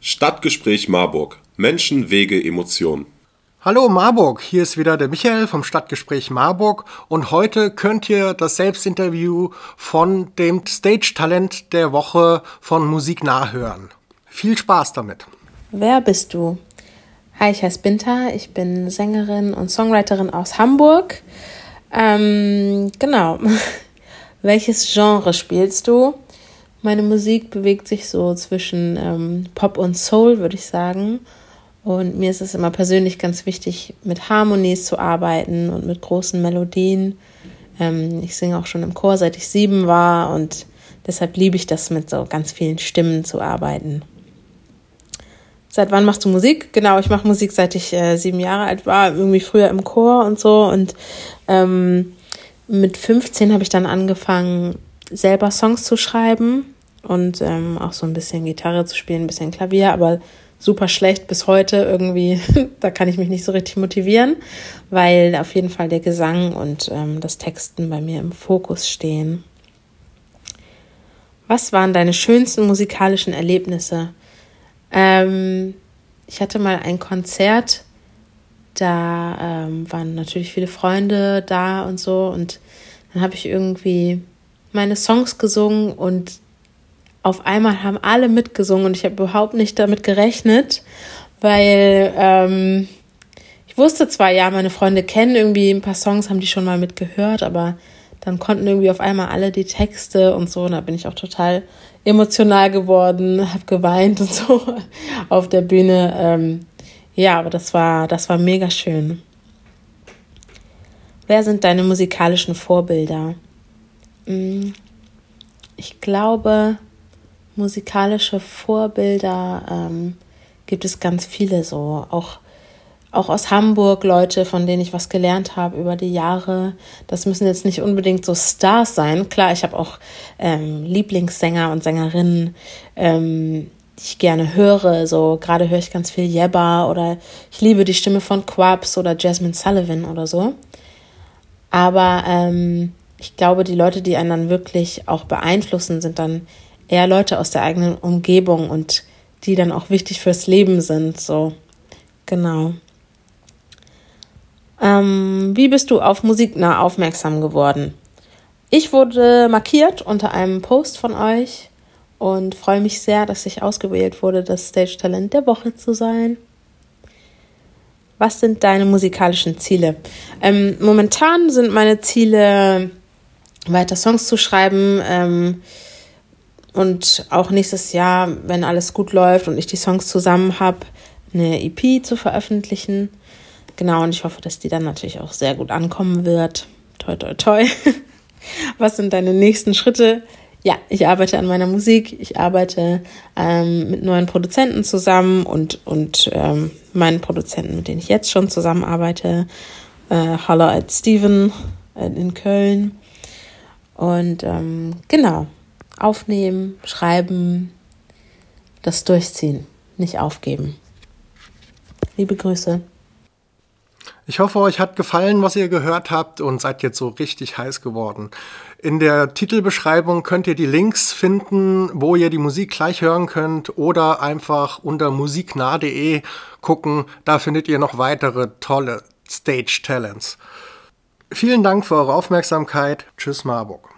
Stadtgespräch Marburg. Menschen, Wege, Emotionen. Hallo Marburg, hier ist wieder der Michael vom Stadtgespräch Marburg und heute könnt ihr das Selbstinterview von dem Stage-Talent der Woche von Musik nachhören. Viel Spaß damit. Wer bist du? Hi, ich heiße Binta, ich bin Sängerin und Songwriterin aus Hamburg. Ähm, genau. Welches Genre spielst du? Meine Musik bewegt sich so zwischen ähm, Pop und Soul, würde ich sagen. Und mir ist es immer persönlich ganz wichtig, mit Harmonies zu arbeiten und mit großen Melodien. Ähm, ich singe auch schon im Chor, seit ich sieben war und deshalb liebe ich das, mit so ganz vielen Stimmen zu arbeiten. Seit wann machst du Musik? Genau, ich mache Musik, seit ich äh, sieben Jahre alt war, irgendwie früher im Chor und so. Und ähm, mit 15 habe ich dann angefangen, selber Songs zu schreiben und ähm, auch so ein bisschen Gitarre zu spielen, ein bisschen Klavier, aber super schlecht bis heute irgendwie. da kann ich mich nicht so richtig motivieren, weil auf jeden Fall der Gesang und ähm, das Texten bei mir im Fokus stehen. Was waren deine schönsten musikalischen Erlebnisse? Ähm, ich hatte mal ein Konzert, da ähm, waren natürlich viele Freunde da und so und dann habe ich irgendwie meine Songs gesungen und auf einmal haben alle mitgesungen und ich habe überhaupt nicht damit gerechnet, weil ähm, ich wusste zwar, ja, meine Freunde kennen irgendwie ein paar Songs, haben die schon mal mitgehört, aber dann konnten irgendwie auf einmal alle die Texte und so. Und da bin ich auch total emotional geworden, habe geweint und so auf der Bühne. Ähm, ja, aber das war, das war mega schön. Wer sind deine musikalischen Vorbilder? Mm, ich glaube, musikalische Vorbilder ähm, gibt es ganz viele so. Auch, auch aus Hamburg Leute, von denen ich was gelernt habe über die Jahre. Das müssen jetzt nicht unbedingt so Stars sein. Klar, ich habe auch ähm, Lieblingssänger und Sängerinnen, ähm, die ich gerne höre. So gerade höre ich ganz viel Jebba oder ich liebe die Stimme von Quabs oder Jasmine Sullivan oder so. Aber ähm, ich glaube, die Leute, die einen dann wirklich auch beeinflussen, sind dann eher Leute aus der eigenen Umgebung und die dann auch wichtig fürs Leben sind. So, genau. Ähm, wie bist du auf Musiknah aufmerksam geworden? Ich wurde markiert unter einem Post von euch und freue mich sehr, dass ich ausgewählt wurde, das Stage Talent der Woche zu sein. Was sind deine musikalischen Ziele? Ähm, momentan sind meine Ziele, weiter Songs zu schreiben ähm, und auch nächstes Jahr, wenn alles gut läuft und ich die Songs zusammen habe, eine EP zu veröffentlichen. Genau, und ich hoffe, dass die dann natürlich auch sehr gut ankommen wird. Toi, toi, toi. Was sind deine nächsten Schritte? ja, ich arbeite an meiner Musik, ich arbeite ähm, mit neuen Produzenten zusammen und, und ähm, meinen Produzenten, mit denen ich jetzt schon zusammenarbeite, äh, Holler at Steven äh, in Köln. Und ähm, genau, aufnehmen, schreiben, das durchziehen, nicht aufgeben. Liebe Grüße. Ich hoffe, euch hat gefallen, was ihr gehört habt und seid jetzt so richtig heiß geworden. In der Titelbeschreibung könnt ihr die Links finden, wo ihr die Musik gleich hören könnt oder einfach unter musiknah.de gucken. Da findet ihr noch weitere tolle Stage Talents. Vielen Dank für eure Aufmerksamkeit. Tschüss Marburg.